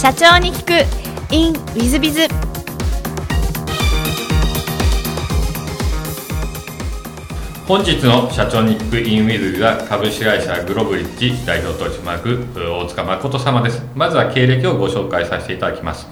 社長に聞く。In ウィズビズ本日の社長に聞くインウィズは株式会社グロブリッジ代表取締役大塚誠様です。まずは経歴をご紹介させていただきます。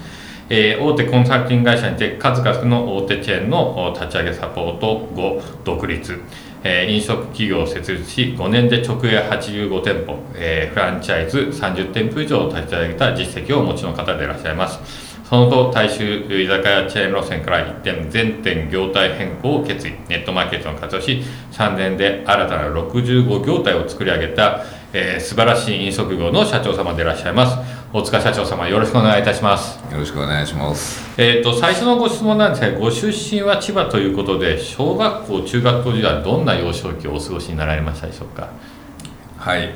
えー、大手コンサルティング会社にて数々の大手チェーンの立ち上げサポート後独立、えー、飲食企業を設立し5年で直営85店舗、えー、フランチャイズ30店舗以上を立ち上げた実績をお持ちの方でいらっしゃいます。その後大衆居酒屋チェーン路線から一点全店業態変更を決意ネットマーケットを活用し3年で新たな65業態を作り上げた、えー、素晴らしい飲食業の社長様でいらっしゃいます。大塚社長様よろしくお願いいたします。よろしくお願いします。えっ、と最初のご質問なんですがご出身は千葉ということで小学校中学校時代どんな幼少期をお過ごしになられましたでしょうか？はい。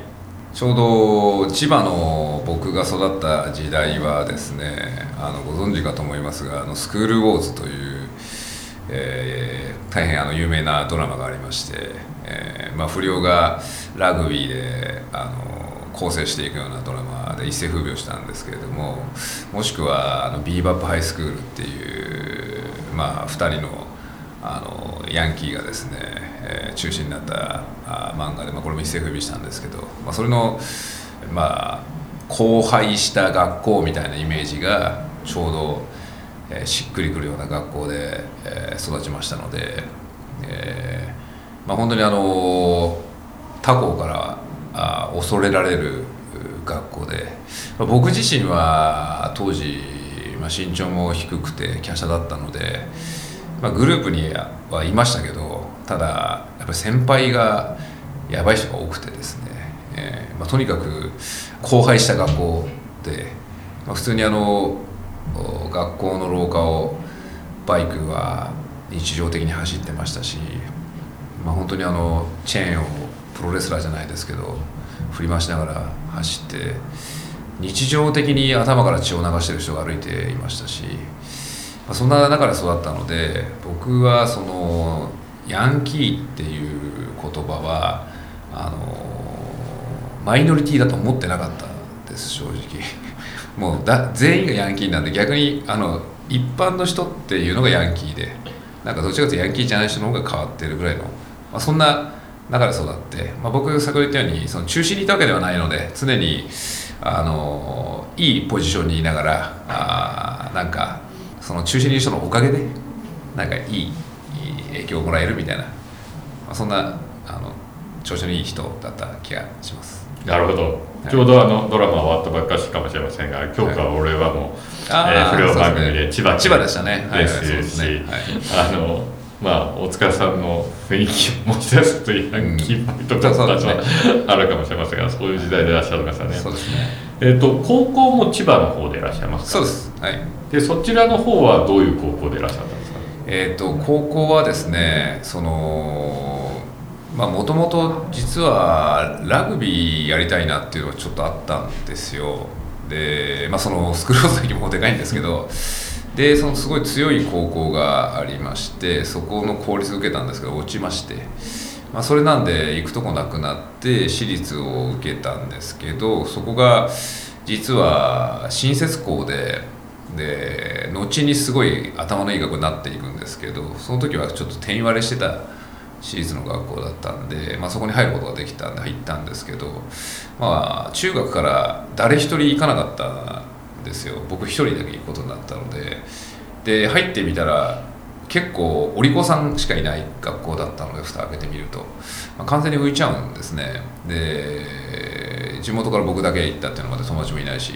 ちょうど千葉の僕が育った時代はですねあのご存知かと思いますが「あのスクール・ウォーズ」という、えー、大変あの有名なドラマがありまして、えーまあ、不良がラグビーであの構成していくようなドラマで一世風靡をしたんですけれどももしくはあのビーバップ・ハイスクールっていう、まあ、2人のあのヤンキーがですね、えー、中心になったあ漫画で、まあ、これも一世風靡したんですけど、まあ、それのまあ荒廃した学校みたいなイメージがちょうど、えー、しっくりくるような学校で、えー、育ちましたので、えーまあ、本当にあの他校から恐れられる学校で、ま、僕自身は当時、まあ、身長も低くて華奢だったので。まあ、グループにはいましたけどただやっぱり先輩がやばい人が多くてですね、えーまあ、とにかく荒廃した学校で、まあ、普通にあの学校の廊下をバイクは日常的に走ってましたし、まあ、本当にあのチェーンをプロレスラーじゃないですけど振り回しながら走って日常的に頭から血を流してる人が歩いていましたしまあ、そんな中で育ったので僕はそのヤンキーっていう言葉はあのマイノリティだと思ってなかったです正直。もうだ全員がヤンキーなんで逆にあの一般の人っていうのがヤンキーでなんかどっちかというとヤンキーじゃない人の方が変わってるぐらいの、まあ、そんな中で育って、まあ、僕先ほど言ったようにその中心にいたわけではないので常にあのいいポジションにいながらあなんかその中心にいる人のおかげでなんかいいいい影響をもらえるみたいな、まあ、そんなあの調子のいい人だった気がします。なるほど、ちょうどあのドラマ終わったばっかしかもしれませんが今日から俺はもう、はい、えー、不良番組で千葉千葉でしたね。ですし、はいはい。あのまあ、大塚さんの雰囲気を持ち出すというヤンキーっぽいところたちはあるかもしれませんが、そういう時代でいらっしゃる方ね。そうですね。えっ、ー、と高校も千葉の方でいらっしゃいますそうです。はい。でそちらの方はどういう高校でいらっしゃったんですか？えっ、ー、と高校はですね、そのまあもともと実はラグビーやりたいなっていうのはちょっとあったんですよ。で、まあそのスクローズ席もでかいんですけど。でそのすごい強い高校がありましてそこの公立受けたんですけど落ちまして、まあ、それなんで行くとこなくなって私立を受けたんですけどそこが実は新設校でで後にすごい頭のいい学校になっていくんですけどその時はちょっと定員割れしてた私立の学校だったんで、まあ、そこに入ることができたんで入ったんですけどまあ中学から誰一人行かなかったですよ。僕一人だけ行くことになったので。で入ってみたら結構お利口さんしかいない学校だったので蓋開けてみると、まあ、完全に浮いちゃうんですね。で地元から僕だけ行ったっていうのまで友達もいないし。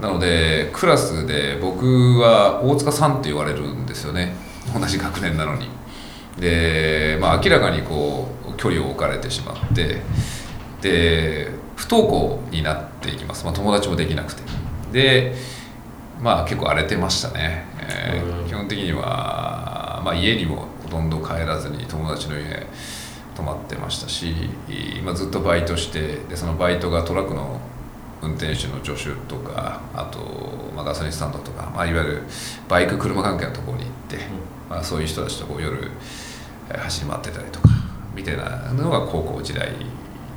なのでクラスで僕は大塚さんって言われるんですよね。同じ学年なのに。で、まあ、明らかにこう距離を置かれてしまって。で不登校になっていきます、まあ、友達もできなくて。でまあ結構荒れてましたね、えー、基本的には、まあ、家にもほとんど帰らずに友達の家泊まってましたし、まあ、ずっとバイトしてでそのバイトがトラックの運転手の助手とかあと、まあ、ガソリンスタンドとか、まあ、いわゆるバイク車関係のところに行って、まあ、そういう人たちとこう夜走り回ってたりとかみたいなのが高校時代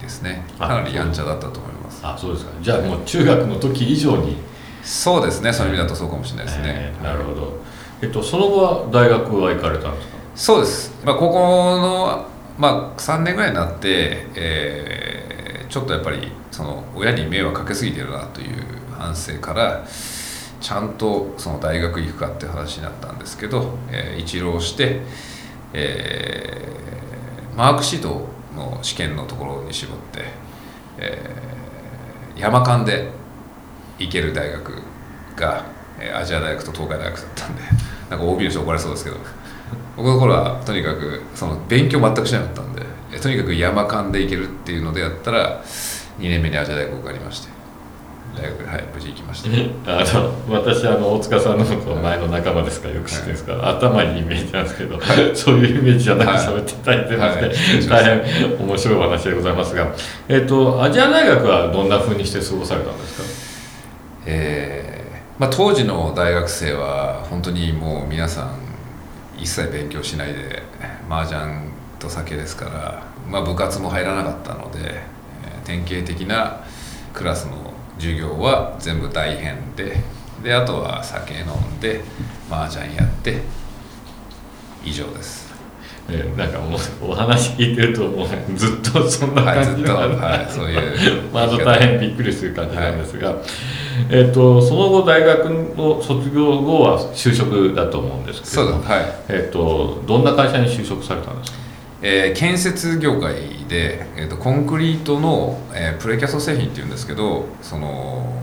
ですね。かなりやんちゃだったと思います。あそうですか。じゃあもう中学の時以上に。そうですね。そういう意味だとそうかもしれないですね、えーなるほど、えっと、その後は大学は行かれたんですか？そうです、まあ、高校の、まあ、3年ぐらいになって、えーちょっとやっぱりその親に迷惑かけすぎてるなという反省からちゃんとその大学行くかっていう話になったんですけど、えー一浪して、えーマークシートの試験のところに絞って、えー山間で行ける大学が、えーアジア大学と東海大学だったんで なんか OB の人怒られそうですけど 僕の頃はとにかくその勉強全くしなかったんでとにかく山間で行けるっていうのでやったら2年目にアジア大学受かりまして。大学に、はい、無事行きました。あの私あの大塚さんの前の仲間ですからよく知ってるんですか？ら、頭いいイメージなんですけど、そういうイメージじゃなくはい。喋っていただいてまして、はい。大変面白いお話でございますが、えっとアジア大学はどんなふうにして過ごされたんですか？えーまあ、当時の大学生は本当にもう皆さん一切勉強しないで麻雀と酒ですから、まあ、部活も入らなかったので、えー典型的なクラスの授業は全部大変でであとは酒飲んで麻雀やって以上です。えーなんかもうお話聞いてるともうずっとそんな感じなんではい、そういう まあ、大変びっくりする感じなんですが、えっとその後大学の卒業後は就職だと思うんですけどそうです、はい。えっとどんな会社に就職されたんですか？えー建設業界で、えー、とコンクリートの、えープレキャスト製品っていうんですけどその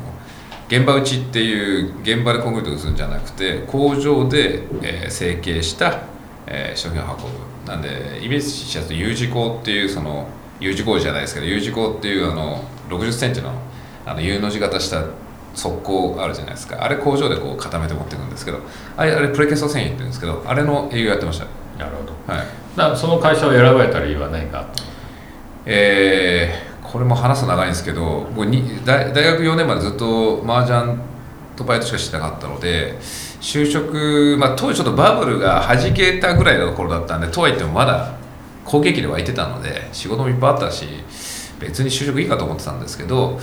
現場打ちっていう現場でコンクリートを打つんじゃなくて工場で、えー成形した、えー商品を運ぶ。なんでイメージしやすい U 字工っていうその U 字工事じゃないですけど U 字工っていうあの6 0センチのあの U の字型した側溝あるじゃないですか。あれ工場でこう固めて持っていくんですけどあれあれプレキャスト製品って言うんですけどあれの営業やってました。なるほど。はいなその会社を選ばれた理由は何か？えーこれも話すと長いんですけど僕に大大学4年までずっと麻雀とバイトしかしてなかったので就職、まあ、当時ちょっとバブルが弾けたぐらいの頃だったんでとはいってもまだ好景気で湧いてたので仕事もいっぱいあったし別に就職いいかと思ってたんですけど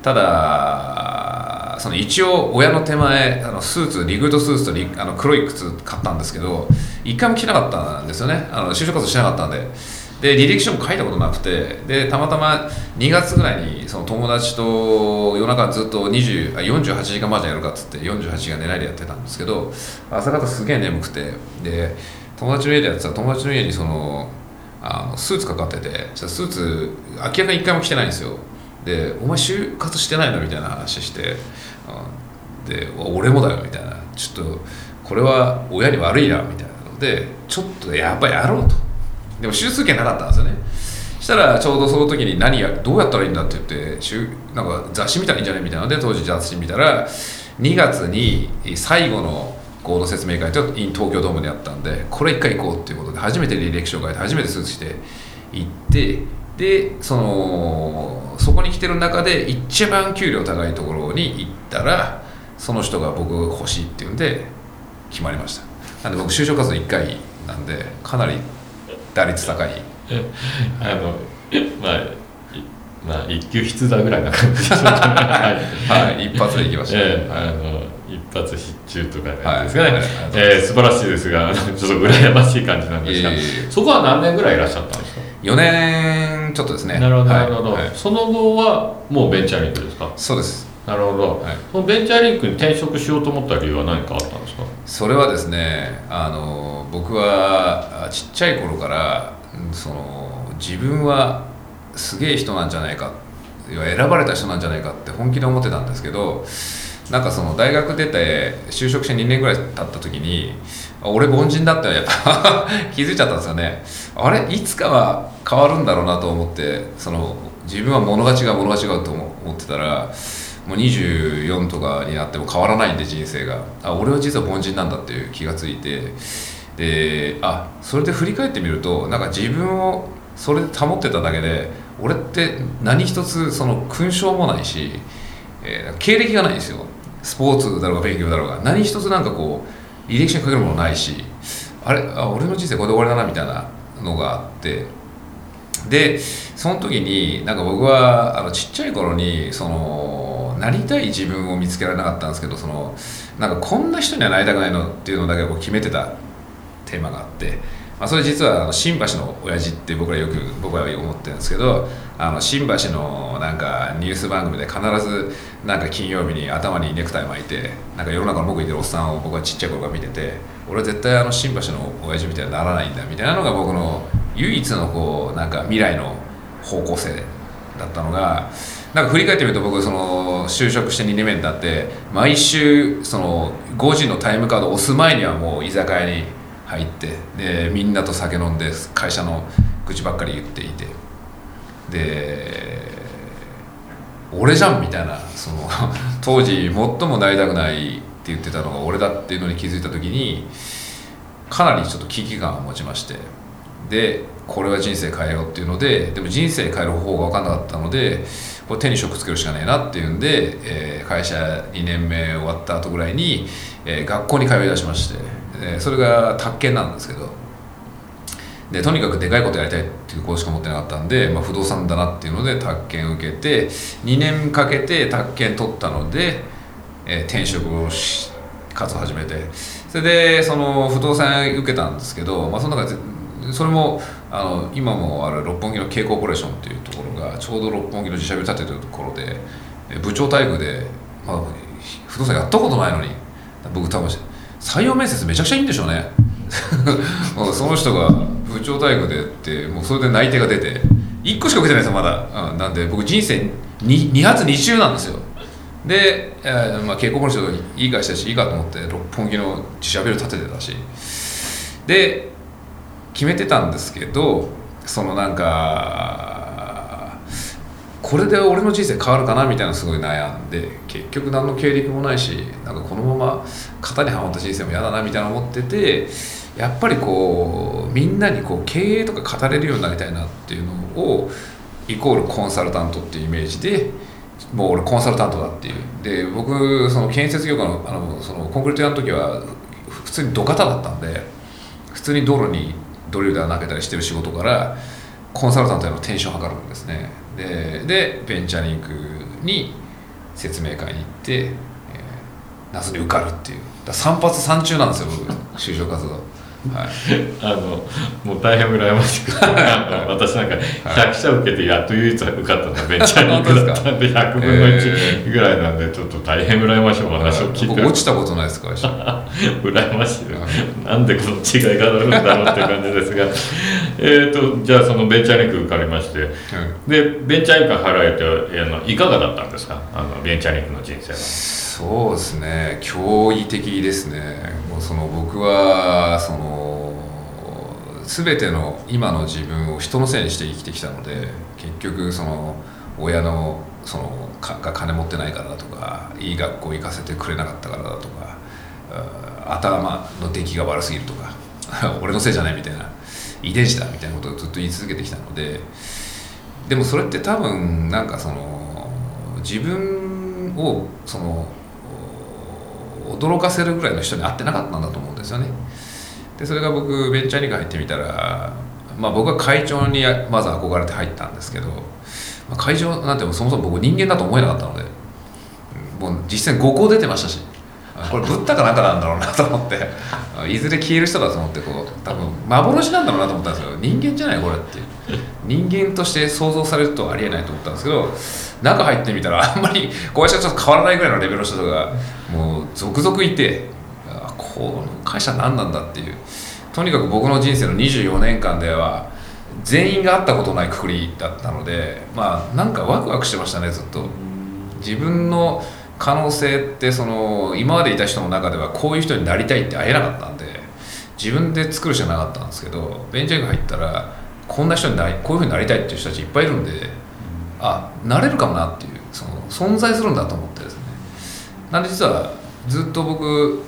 ただその一応親の手前あのスーツリクルートスーツとあの黒い靴買ったんですけど一回も着なかったんですよね。あの就職活動しなかったんで。で履歴書も書いたことなくて。でたまたま2月ぐらいにその友達と夜中ずっと20あ48時間マージャンやるかっつって48時間寝ないでやってたんですけど朝方すげえ眠くて。で友達の家でやってたら友達の家にそのあのスーツかかっててスーツ明らかに一回も着てないんですよ。で「お前就活してないの?」みたいな話してで「俺もだよ」みたいな「ちょっとこれは親に悪いな」みたいなのでちょっとやっぱやろうと。でも手術権なかったんですよね。したらちょうどその時に何やどうやったらいいんだって言ってなんか雑誌見たらいいんじゃないみたいなので当時雑誌見たら2月に最後の合同説明会と in 東京ドームでやったんでこれ一回行こうっていうことで初めて履歴書を書いて初めてスーツして行ってでそのそこに来てる中で一番給料高いところに行ったらその人が僕欲しいっていうんで決まりました。なんで僕就職活動1回なんでかなり打率高い。あのまあいまあ一級筆だぐらいな感じでしょうかね。はい。はい一発で行きました、ええはいあの一発必中とかなんですかね、はいはいええ素晴らしいですがちょっと羨ましい感じなんですが、いえいえいえ。そこは何年ぐらいいらっしゃったんですか？4年ちょっとですね。なるほどはい。なるほど、はい。その後はもうベンチャーリンクですか？そうです。なるほど、はい。そのベンチャーリンクに転職しようと思った理由は何かあったんですか？それはですねあの僕はあちっちゃい頃からうんその自分はすげえ人なんじゃないか選ばれた人なんじゃないかって本気で思ってたんですけどなんかその大学出て就職して2年ぐらい経った時に俺凡人だってやっぱ。気づいちゃったんですよね。あれ？いつかは変わるんだろうなと思ってその自分は物が違う物が違うと思思ってたらもう24とかになっても変わらないんで人生が。あ俺は実は凡人なんだっていう気がついて。であそれで振り返ってみるとなんか自分をそれで保ってただけで俺って何一つその勲章もないし、えー経歴がないんですよ。スポーツだろうが勉強だろうが何一つなんかこう履歴書に書けるものないしあれあ俺の人生これで終わりだなみたいなのがあってでその時になんか僕はあのちっちゃい頃にそのなりたい自分を見つけられなかったんですけどそのなんかこんな人にはなりたくないのっていうのだけを決めてたテーマがあって、まあ、それ実はあの新橋の親父って僕らよく僕は思ってるんですけどあの新橋のなんかニュース番組で必ずなんか金曜日に頭にネクタイ巻いてなんか世の中の僕いてるおっさんを僕はちっちゃい頃から見てて俺は絶対あの新橋の親父みたいにならないんだみたいなのが僕の唯一のこうなんか未来の方向性だったのがなんか振り返ってみると僕その就職して2年目になって毎週その5時のタイムカードを押す前にはもう居酒屋に入ってでみんなと酒飲んで会社の愚痴ばっかり言っていて。で俺じゃんみたいなその 当時最もなりたくないって言ってたのが俺だっていうのに気づいた時にかなりちょっと危機感を持ちまして。でこれは人生変えようっていうのででも人生変える方法が分かんなかったのでこれ手に職つけるしかないなっていうんで、えー会社2年目終わった後ぐらいに、えー学校に通い出しまして、えーそれが宅建なんですけどでとにかくでかいことやりたいっていうことしか持ってなかったんで、まあ、不動産だなっていうので宅建受けて2年かけて宅建取ったので、えー転職をし活動始めてそれでその不動産受けたんですけど、まあ、その中でそれもあの今もある六本木の K コーポレーションっていうところがちょうど六本木の自社ビル建ててるところで部長待遇で、まあ、不動産やったことないのに僕多分採用面接めちゃくちゃいいんでしょうね。その人が部長待遇でってもうそれで内定が出て1個しか受けてないですよまだ、うん、なんで僕人生 2, 2発2中なんですよ。で、えーまあ、稽古の人いい会社だしいいかと思って六本木の自社ビル建ててたし。で決めてたんですけどそのなんかこれで俺の人生変わるかなみたいなすごい悩んで結局何の経歴もないしなんかこのまま型にはまった人生も嫌だなみたいな思っててやっぱりこうみんなにこう経営とか語れるようになりたいなっていうのをイコールコンサルタントっていうイメージでもう俺コンサルタントだっていう。で僕その建設業界のあのそのコンクリート屋の時は普通に土方だったんで普通に道路にドリルで穴開けたりしてる仕事からコンサルタントへの転職を図るんですね。ででベンチャーリンクに説明会に行って、えー夏に受かるっていう。だ3発3中なんですよ僕就職活動。はい。あのもう大変羨ましく 私なんか100社受けてやっと唯一受かったのがベンチャーリンクだったんで 100分の1ぐらいなんでちょっと大変羨ましいお話を聞いて。僕落ちたことないです会社 羨ましいなんでこの違いがあるんだろうっていう感じですが。えっとじゃあそのベンチャーリンク受かりまして。でベンチャーリンク払えてあのいかがだったんですか？あのベンチャーリンクの人生は。そうですね。驚異的ですねその僕はその全ての今の自分を人のせいにして生きてきたので結局その親のそのが金持ってないからだとかいい学校行かせてくれなかったからだとか頭の出来が悪すぎるとか 俺のせいじゃないみたいな遺伝子だみたいなことをずっと言い続けてきたのででもそれって多分なんかその自分をその驚かせるぐらいの人に会ってなかったんだと思うんですよね。でそれが僕ベンチャーリンク入ってみたら、まあ、僕は会長にまず憧れて入ったんですけど、まあ、会長なんてそもそも僕人間だと思えなかったのでもう実際5校出てましたしこれブッダかなんかなんだろうなと思って いずれ消える人だと思ってこう多分幻なんだろうなと思ったんですけど人間じゃないこれって人間として想像されるとありえないと思ったんですけど中入ってみたらあんまり会社と変わらないぐらいのレベルの人がもう続々いてこの会社何なんだっていう。とにかく僕の人生の24年間では全員が会ったことないくくりだったのでまあなんかワクワクしてましたねずっと。自分の可能性ってその今までいた人の中ではこういう人になりたいって会えなかったんで自分で作るしかなかったんですけどベンチャーが入ったらこんな人になりこういうふうになりたいっていう人たちいっぱいいるんであなれるかもなっていうその存在するんだと思ってですね。なんで実はずっと僕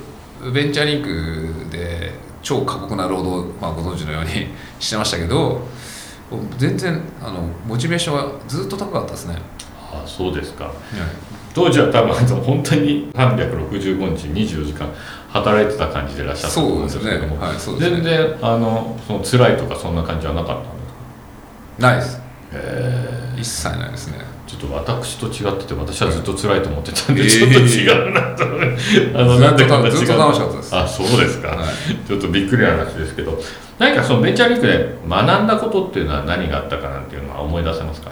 ベンチャーリンクで超過酷な労働、まあ、ご存知のように してましたけど全然あのモチベーションはずっと高かったですね、あそうですか。当時は多分本当に365日24時間働いてた感じでいらっしゃったと思うんですけども、はいね。全然あのその辛いとかそんな感じはなかったんですか？ないです。へ一切ないですね。ちょっと私と違ってて私はずっと辛いと思ってたんで、はいちょっと違うなとあの なんでこんな違うずっと楽しかったです。あそうですか、はい。ちょっとびっくりな話ですけど何かそのベンチャーリンクで学んだことっていうのは何があったかなっていうのは思い出せますか？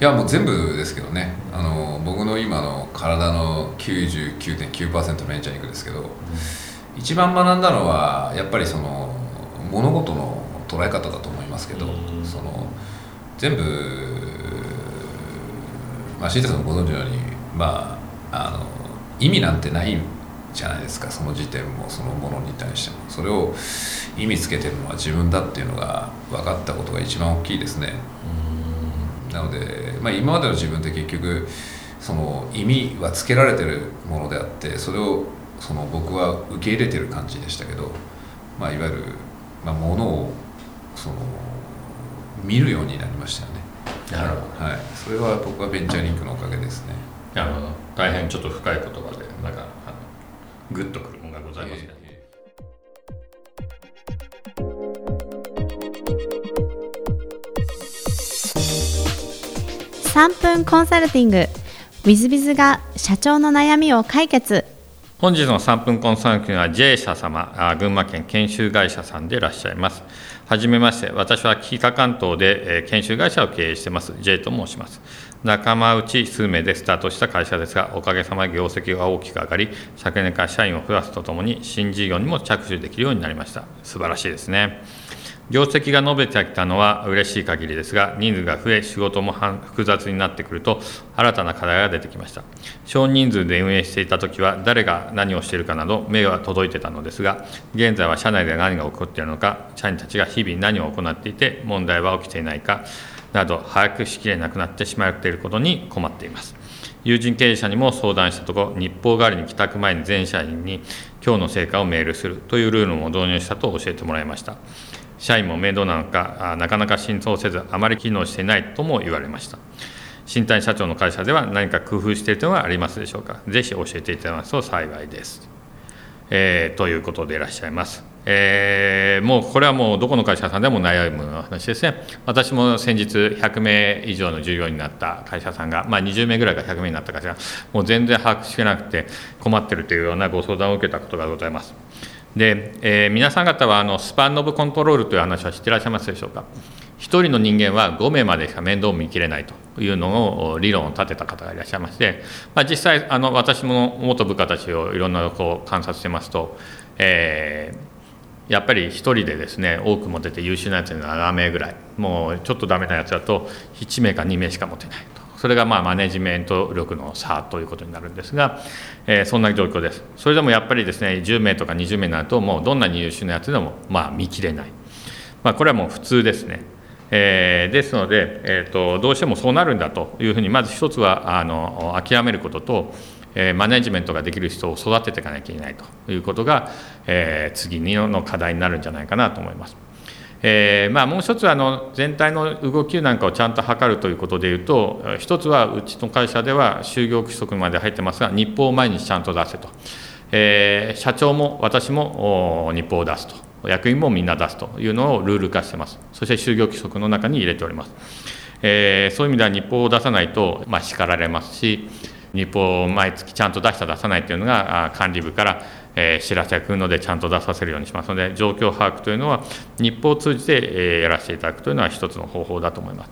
いやもう全部ですけどね。あの僕の今の体の99.9%ベンチャー肉ですけど、一番学んだのはやっぱりその物事の捉え方だと思いますけど、うん。その全部まあ新田さんもご存知のようにまああの意味なんてないじゃないですか。その時点もそのものに対しても。それを意味つけてるのは自分だっていうのが分かったことが一番大きいですね。なので、まあ、今までの自分って結局その意味はつけられてるものであってそれをその僕は受け入れてる感じでしたけど、まあ、いわゆる、まあ、ものをその見るようになりましたよね。なるほはい、それは僕はベンチャーリンクのおかげですね。なるほど。大変ちょっと深い言葉でなんかあのグッとくるものがございますね、3分コンサルティング。W i z b i が社長の悩みを解決本日の3分コンサルティングは J 社様群馬県研修会社さんでいらっしゃいます。はじめまして私は企画関東で、研修会社を経営しています J と申します。仲間内数名でスタートした会社ですがおかげさまで業績が大きく上がり昨年から社員を増やすとともに新事業にも着手できるようになりました。素晴らしいですね。業績が伸びてきたのは嬉しい限りですが、人数が増え、仕事も複雑になってくると、新たな課題が出てきました。少人数で運営していたときは、誰が何をしているかなど、目が届いてたのですが、現在は社内で何が起こっているのか、社員たちが日々何を行っていて、問題は起きていないか、など、把握しきれなくなってしまっていることに困っています。友人経営者にも相談したところ、日報代わりに帰宅前に全社員に今日の成果をメールするというルールも導入したと教えてもらいました。社員も面倒なのか、なかなか浸透せず、あまり機能していないとも言われました。新谷社長の会社では何か工夫している点はありますでしょうか。ぜひ教えていただきますと幸いです。えーということでいらっしゃいます。えーもうこれはもうどこの会社さんでも悩む話ですね。私も先日100名以上の従業員になった会社さんが、まあ、20名ぐらいが100名になった会社がもう全然把握してなくて困ってるというようなご相談を受けたことがございます。で、えー皆さん方はあのスパンノブコントロールという話は知ってらっしゃいますでしょうか？1人の人間は5名までしか面倒を見きれないというのを理論を立てた方がいらっしゃいまして、まあ、実際あの私も元部下たちをいろんなとこう観察してますと、えーやっぱり1人でですね多く持てて優秀なやつに7名ぐらいもうちょっとダメなやつだと1名か2名しか持てないとそれがまあマネジメント力の差ということになるんですが、えーそんな状況です。それでもやっぱりですね10名とか20名になるともうどんなに優秀なやつでもまあ見切れない、まあ、これはもう普通ですね。えーですので、えーと、どうしてもそうなるんだというふうに、まず一つはあの諦めることと、えマネジメントができる人を育てていかなきゃいけないということが、えー次の課題になるんじゃないかなと思います。えーまあ、もう一つはあの全体の動きなんかをちゃんと測るということでいうと、一つはうちの会社では就業規則まで入ってますが、日報を毎日ちゃんと出せと、えー社長も私も日報を出すと、役員もみんな出すと。いうのをルール化してます、そして就業規則の中に入れております。えーそういう意味では日報を出さないと、まあ、叱られますし、日報を毎月ちゃんと出した出さないというのが管理部から、えー知らせが来るのでちゃんと出させるようにしますので状況把握というのは日報を通じて、えーやらせていただくというのは一つの方法だと思います。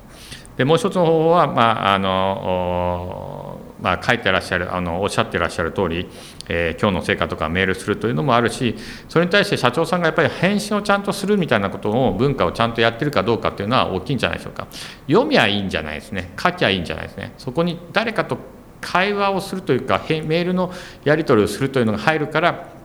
でもう一つの方法は、まああのまあ、書いてらっしゃるあのおっしゃってらっしゃる通り、えー今日の成果とかメールするというのもあるしそれに対して社長さんがやっぱり返信をちゃんとするみたいなことを文化をちゃんとやってるかどうかっていうのは大きいんじゃないでしょうか。読みはいいんじゃないですね。書きゃいいんじゃないですね。そこに誰かと会話をするというかメールのやり取りをするというのが入るから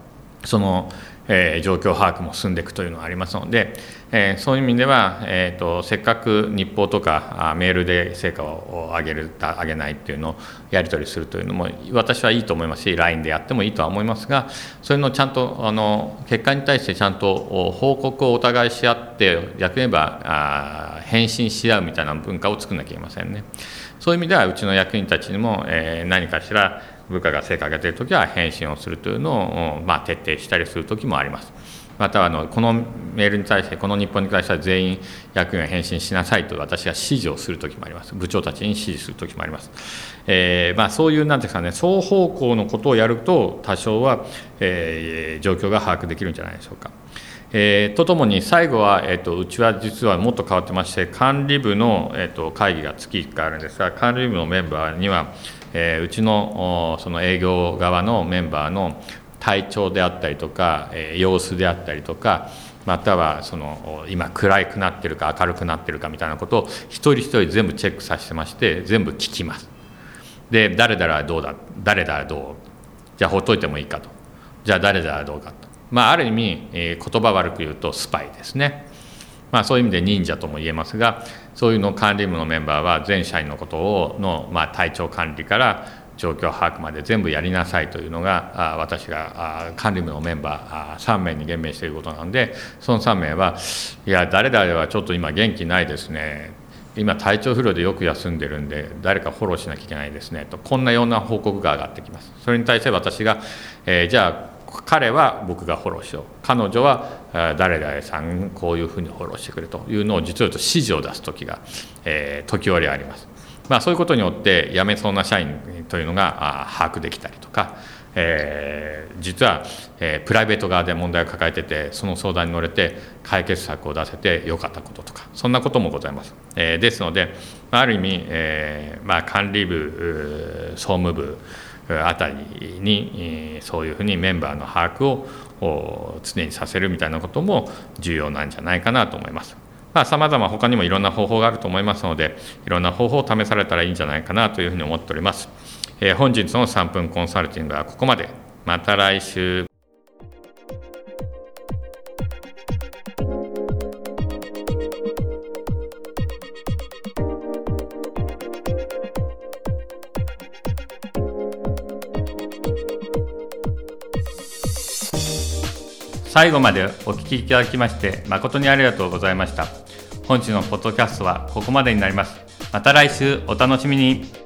その、えー状況把握も進んでいくというのがありますので、えーそういう意味では、えー、とせっかく日報とかメールで成果を上げる上げないっていうのをやり取りするというのも私はいいと思いますし LINE でやってもいいとは思いますがそういうのをちゃんとあの結果に対してちゃんと報告をお互いし合って逆に言えば返信し合うみたいな文化を作らなきゃいけませんね。そういう意味ではうちの役員たちにも、えー何かしら部下が成果を上げてるときは返信をするというのを、まあ、徹底したりするときもあります。またはあのこのメールに対してこの日本に対しては全員役員が返信しなさいと私が指示をするときもあります部長たちに指示するときもあります、えーまあ、そういうなんですかね双方向のことをやると多少は、えー、状況が把握できるんじゃないでしょうか。えー、とともに最後は、えーと、うちは実はもっと変わってまして管理部の、えーと、会議が月1回あるんですが管理部のメンバーには、えー、うちのその営業側のメンバーの体調であったりとか、え、様子であったりとかまたはその今暗くなってるか明るくなってるかみたいなことを一人一人全部チェックさせてまして全部聞きます。で誰々はどうだ誰々はどうじゃあほっといてもいいかと。じゃあ誰々はどうかと。まあ、ある意味、えー、言葉悪く言うとスパイですね、まあ、そういう意味で忍者とも言えますがそういうの管理部のメンバーは全社員のことをの、まあ、体調管理から状況把握まで全部やりなさいというのが私が管理部のメンバー3名に減命していることなのでその3名はいや誰々はちょっと今元気ないですね。今体調不良でよく休んでるんで誰かフォローしなきゃいけないですね。とこんなような報告が上がってきます。それに対して私が、えー、じゃあ彼は僕がフォローしよう。彼女は誰々さんこういうふうにフォローしてくれというのを実を言うと指示を出す時が、えー、時折あります、まあ、そういうことによって辞めそうな社員というのが把握できたりとか、えー、実は、えー、プライベート側で問題を抱えててその相談に乗れて解決策を出せてよかったこととかそんなこともございます、えー、ですのである意味、えーまあ、管理部総務部あたりにそういうふうにメンバーの把握を常にさせるみたいなことも重要なんじゃないかなと思います。さまざ、ま他にもいろんな方法があると思いますのでいろんな方法を試されたらいいんじゃないかなというふうに思っております。えー、本日の3分コンサルティングはここまで。また来週。最後までお聞きいただきまして誠にありがとうございました本日のポッドキャストはここまでになります。また来週お楽しみに。